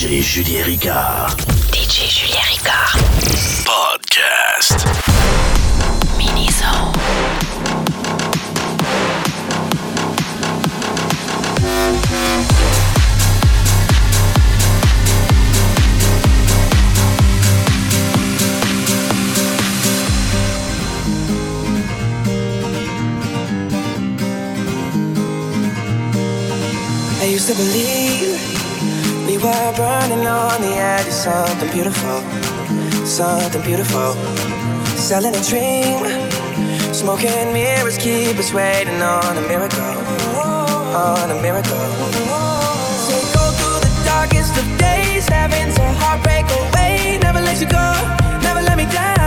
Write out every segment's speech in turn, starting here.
DJ Julien Ricard. DJ Julien Ricard. Podcast. Miniso. I used to believe were burning on the edge of something beautiful, something beautiful. Selling a dream, smoking mirrors keep us waiting on a miracle, on a miracle. So go through the darkest of days, heaven's a heartbreak away. Never let you go, never let me down.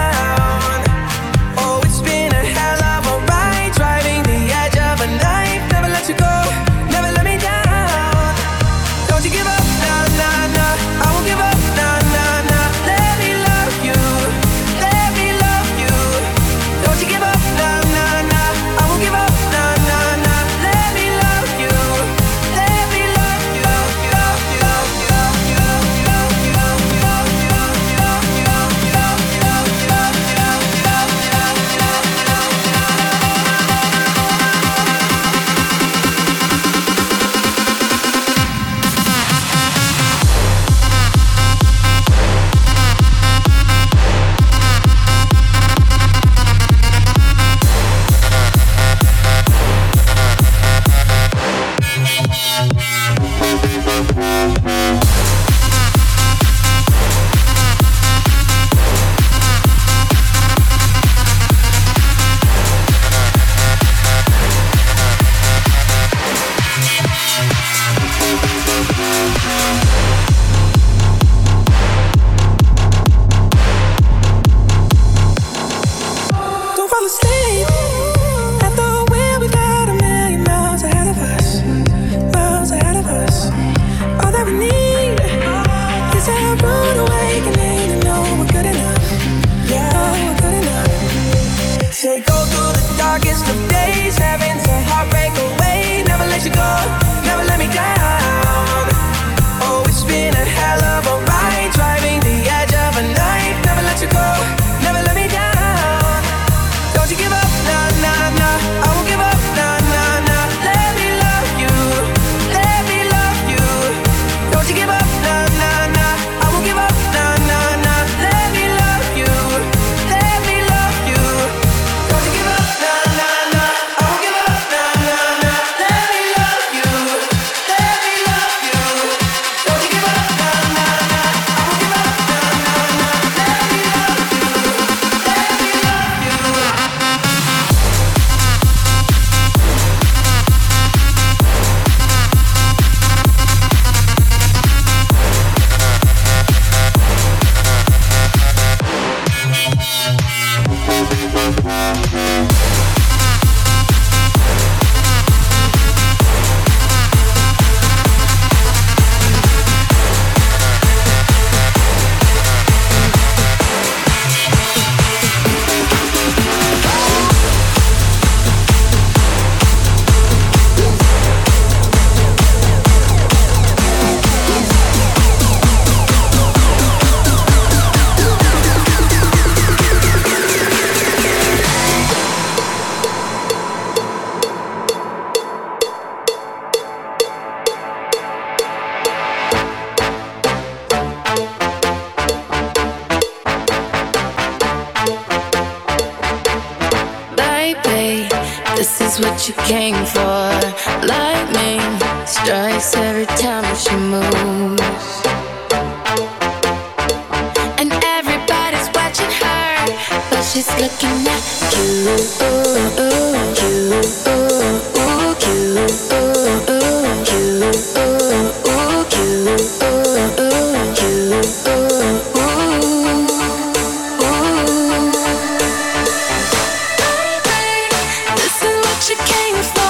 she came from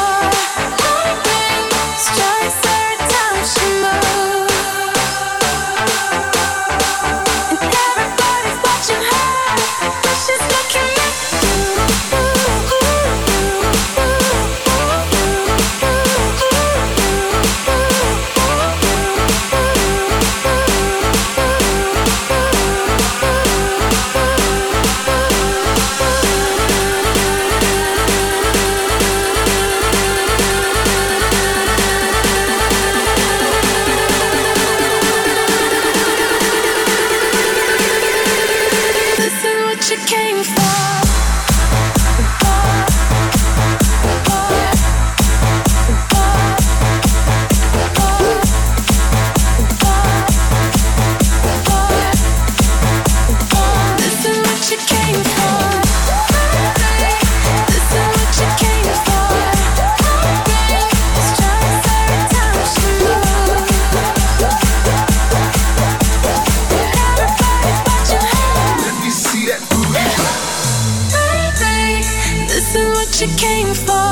she came for.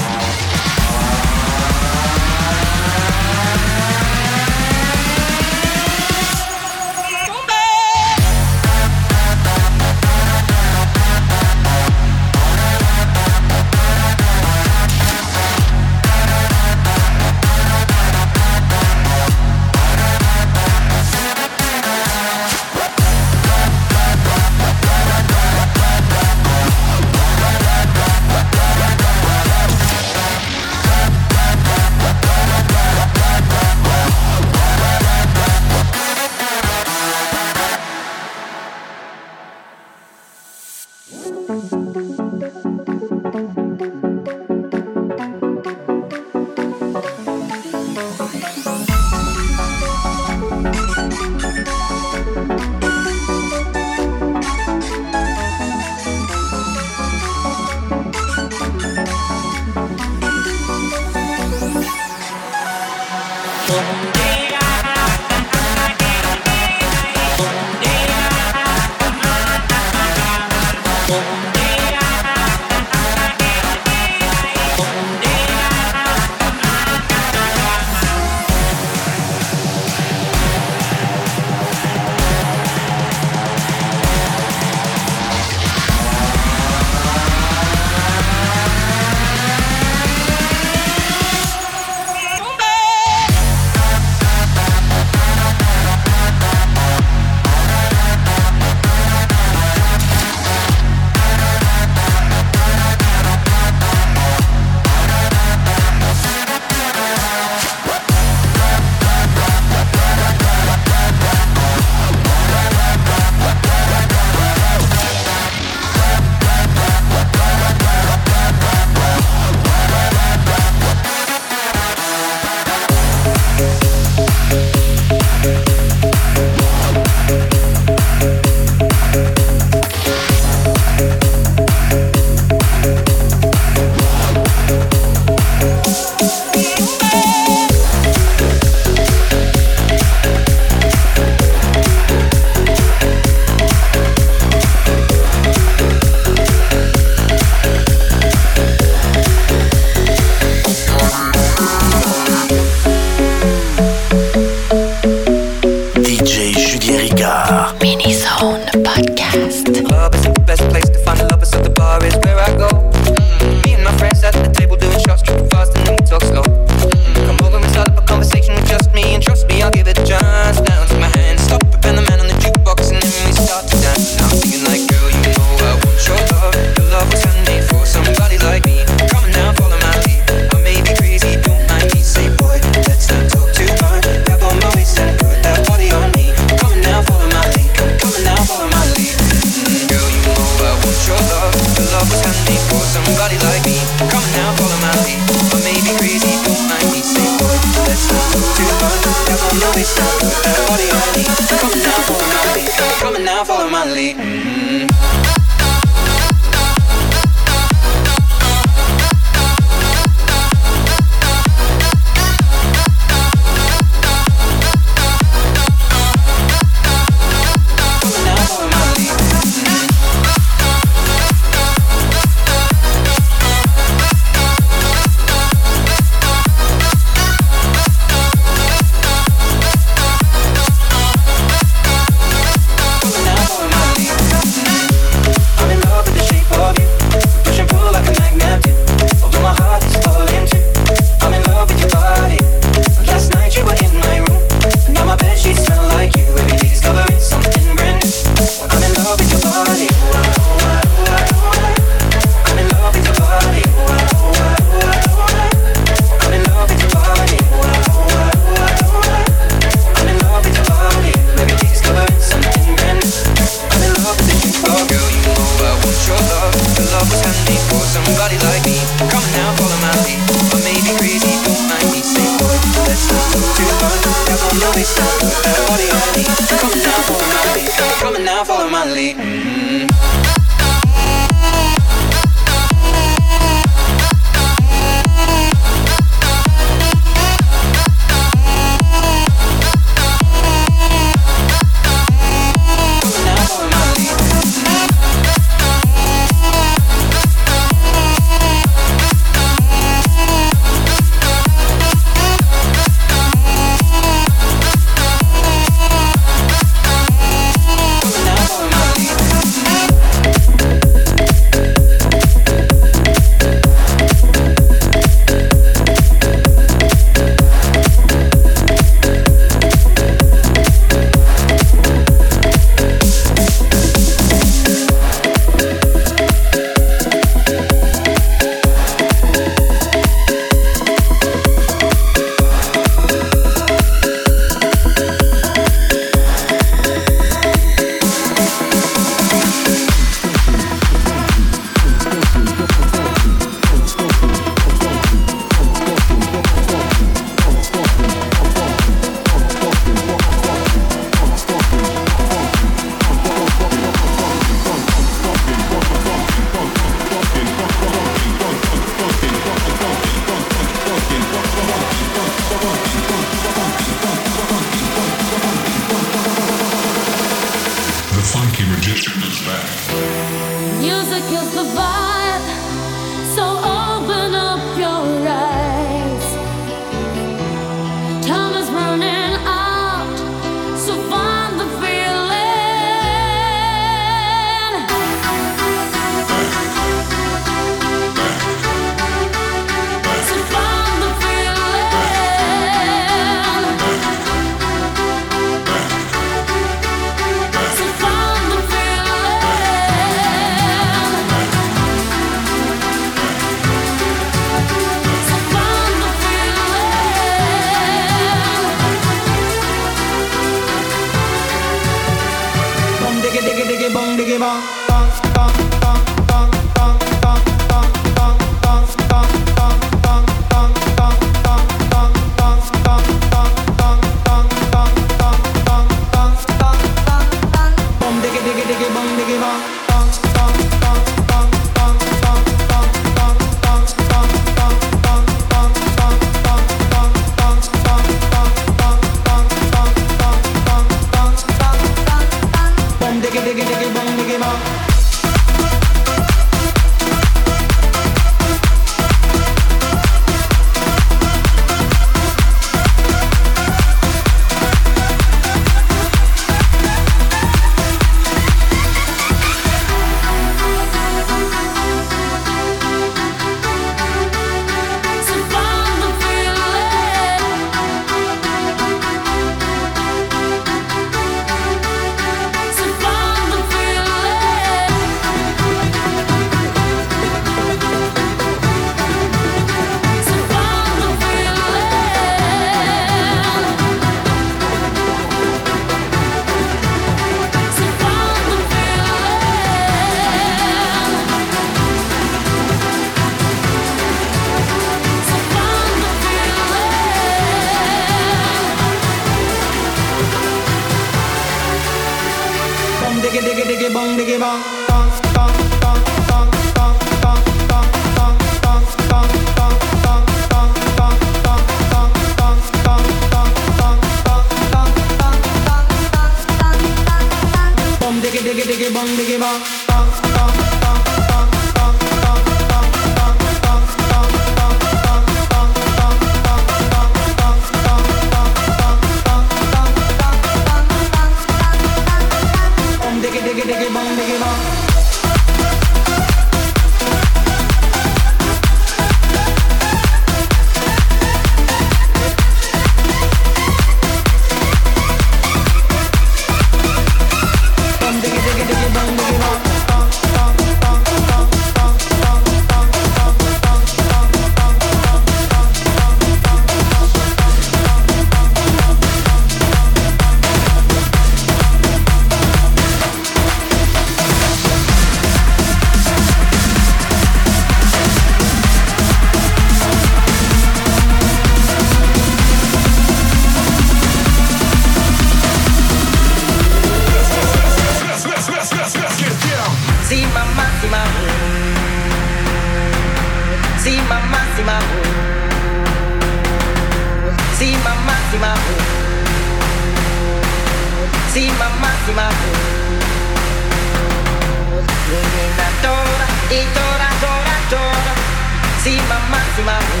Sima massima mu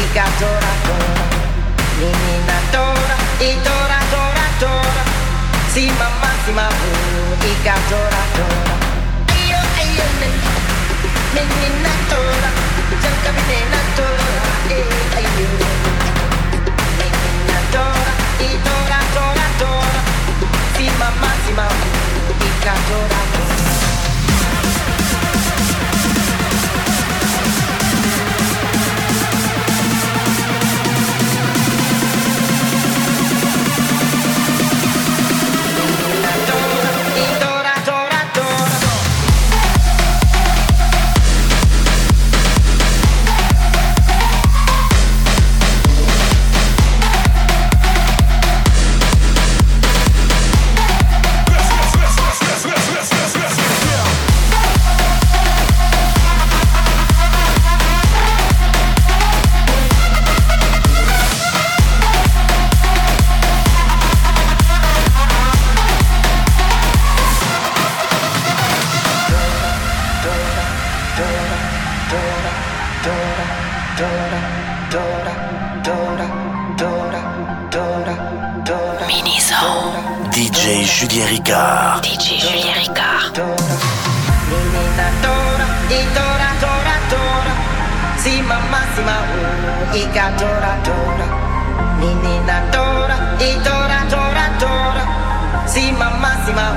Ika tora tora Ninina tora I tora tora tora Sima massima mu Ika tora tora Ayo ayo nena Menina tora Jangan menina tora Eh ayo Menina tora I tora tora tora Sima massima mu Ika tora tora Ika dora dora Menina dora E dora dora dora Si mamma si ma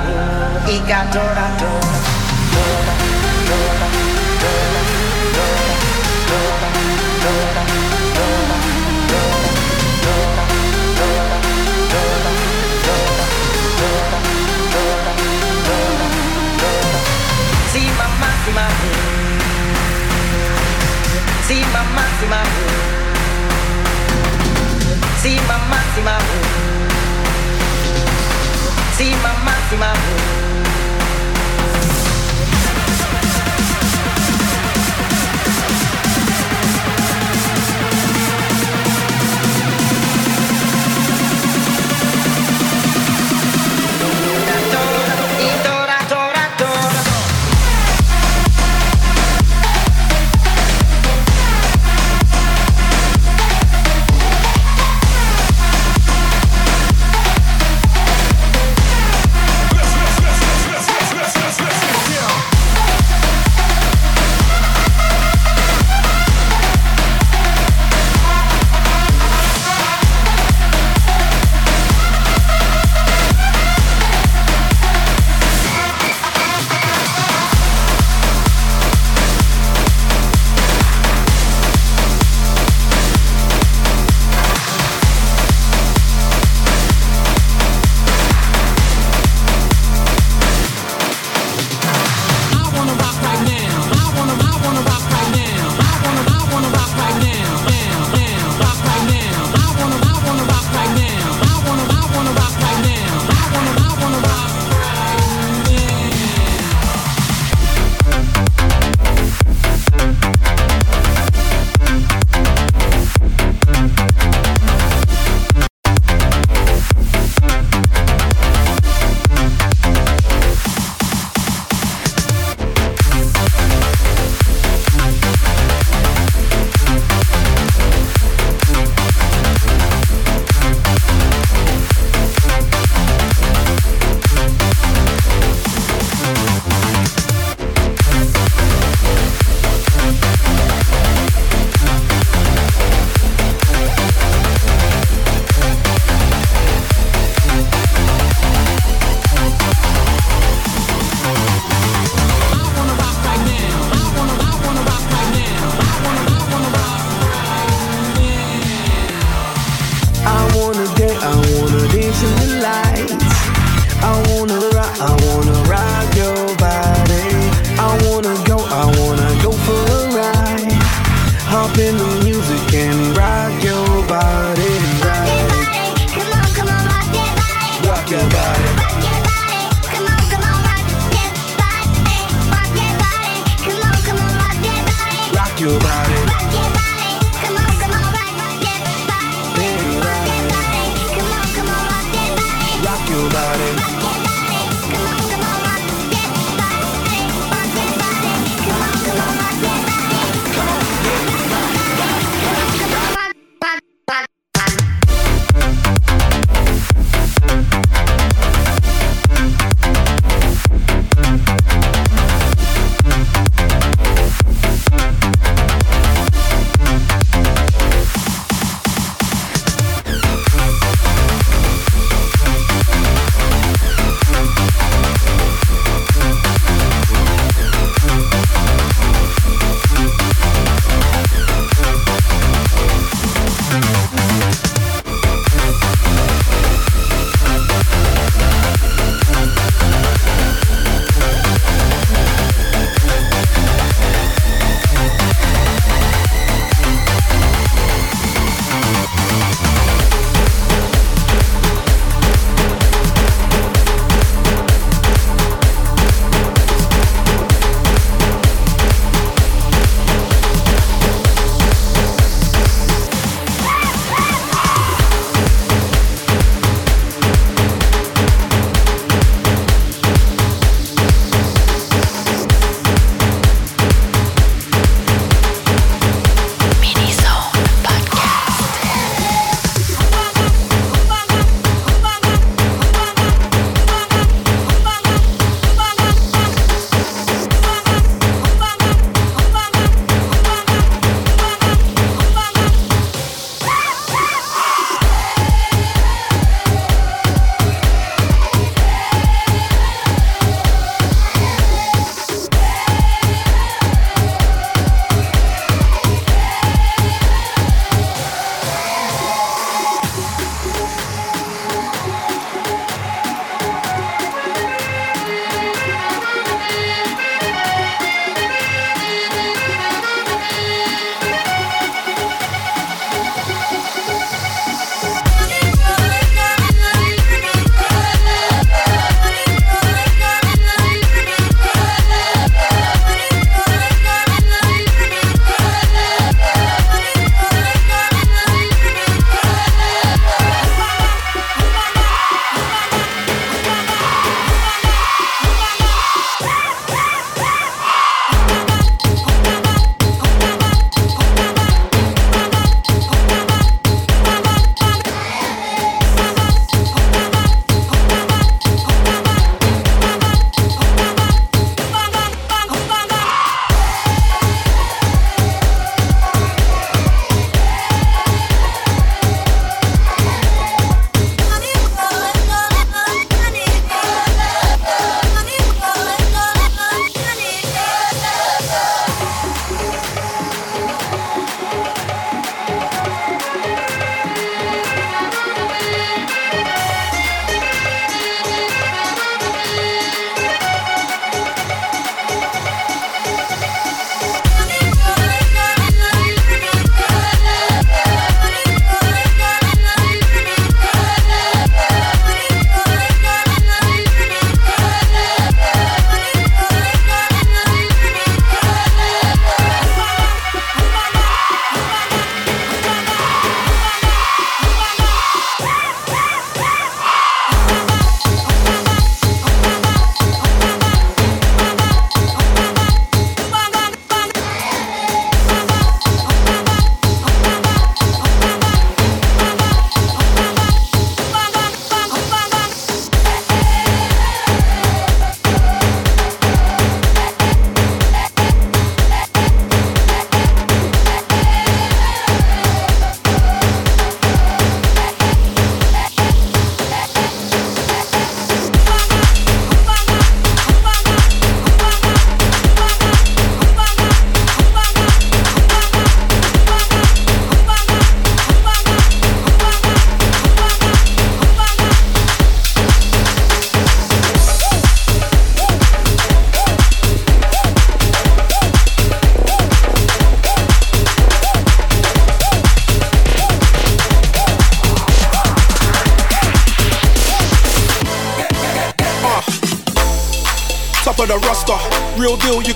dora dora Dora dora dora Dora dora dora Dora dora dora Dora dora dora Dora dora dora Si mamma si Si mamma si See my maximum. See my maximum.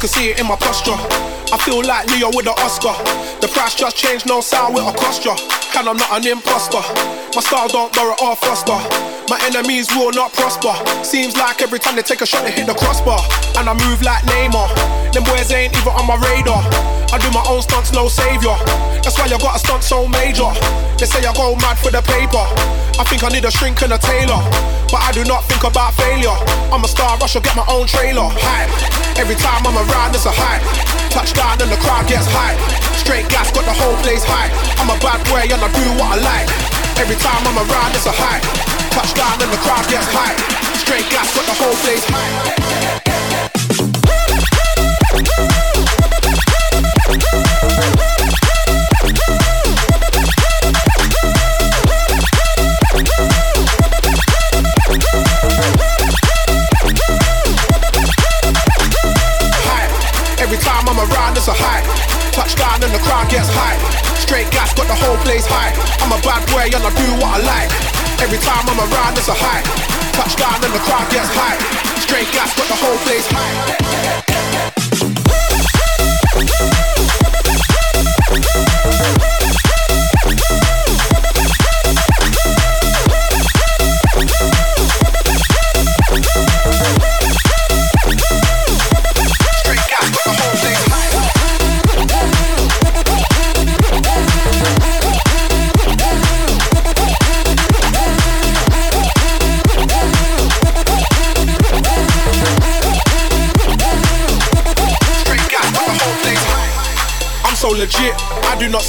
Can see it in my posture. I feel like Leo with the Oscar. The price just changed, no sound with a cost. And I'm not an imposter. My style don't borrow or foster. My enemies will not prosper. Seems like every time they take a shot, they hit the crossbar. And I move like Neymar. Them boys ain't even on my radar. I do my own stunts, no savior. That's why I got a stunt so major. They say I go mad for the paper. I think I need a shrink and a tailor. But I do not think about failure. I'm a star, I should get my own trailer. Hype. Every time I'm around, it's a hype. Touchdown and the crowd gets hype. Straight gas, got the whole place hype. I'm a bad boy and I do what I like. Every time I'm around, it's a hype. Touchdown and the crowd gets hype. Straight gas, got the whole place hype. Every time I'm around, it's a hype. Touchdown and the crowd gets hype. Straight gas, got the whole place hype.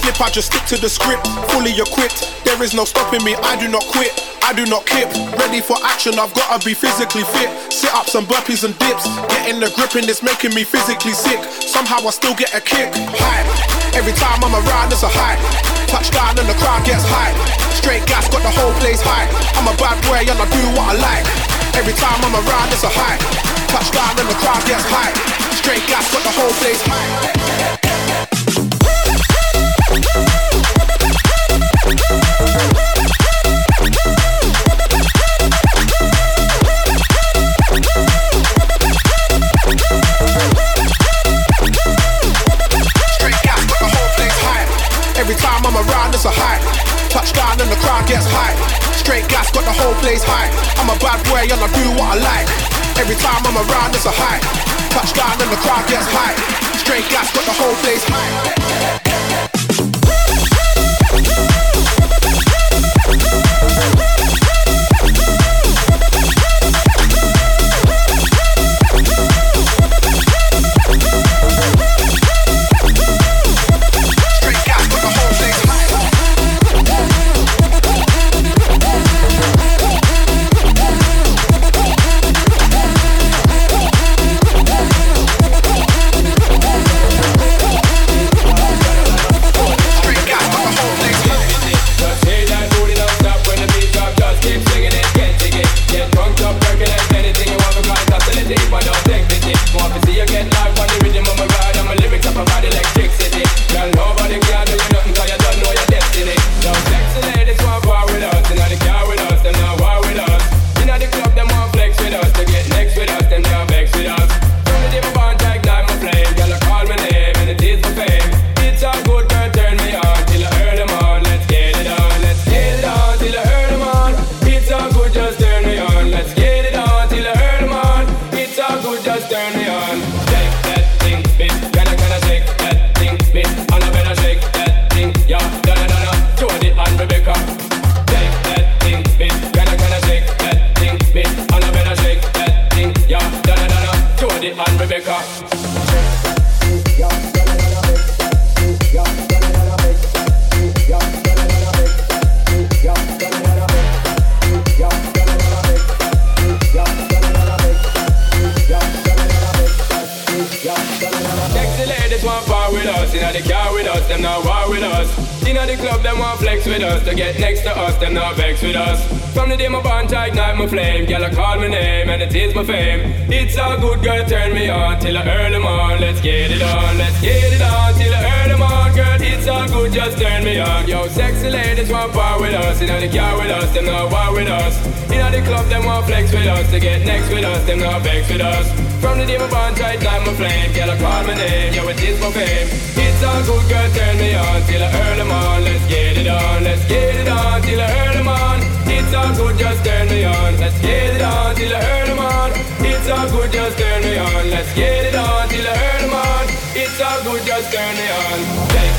Slip, I just stick to the script. Fully equipped, there is no stopping me. I do not quit, I do not kip. Ready for action, I've gotta be physically fit. Sit ups and burpees and dips. Getting the grip and it's making me physically sick. Somehow I still get a kick. Hype. Every time I'm around, it's a hype. Touchdown and the crowd gets hype. Straight gas, got the whole place hype. I'm a bad boy and I do what I like. Every time I'm around, it's a hype. Touchdown and the crowd gets hype. Straight gas, got the whole place hype. Touchdown and the crowd gets high. Straight gas, got the whole place high. I'm a bad boy and I do what I like. Every time I'm around, it's a high. Touchdown and the crowd gets high. Straight gas, got the whole place hype. Jody and Rebecca. Ladies want with us, inna the car with us, them not war with us. Inna the club, them want flex with us, to get next to us, them not vex with us. From the day my bond, I ignite my flame. Girl, I call my name and it is my fame. It's a good girl, turn me on till I earn them on. Let's get it on, let's get it on till I earn them on. Girl, it's all good, just turn me on. Yo, sexy ladies want part with us. You know the car with us, them not war with us. You know the club, them want flex with us. To get next with us, them not vex with us. From the day my bond, I ignite my flame. Girl, I call my name, yo, it is my fame. It's all good, girl, turn me on till I earn them on. Let's get it on, let's get it on till I earn them on. It's all good, just turn me on. Let's get it on till the early morn. It's all good, just turn me on. Let's get it on till the early morn. It's all good, just turn me on. Take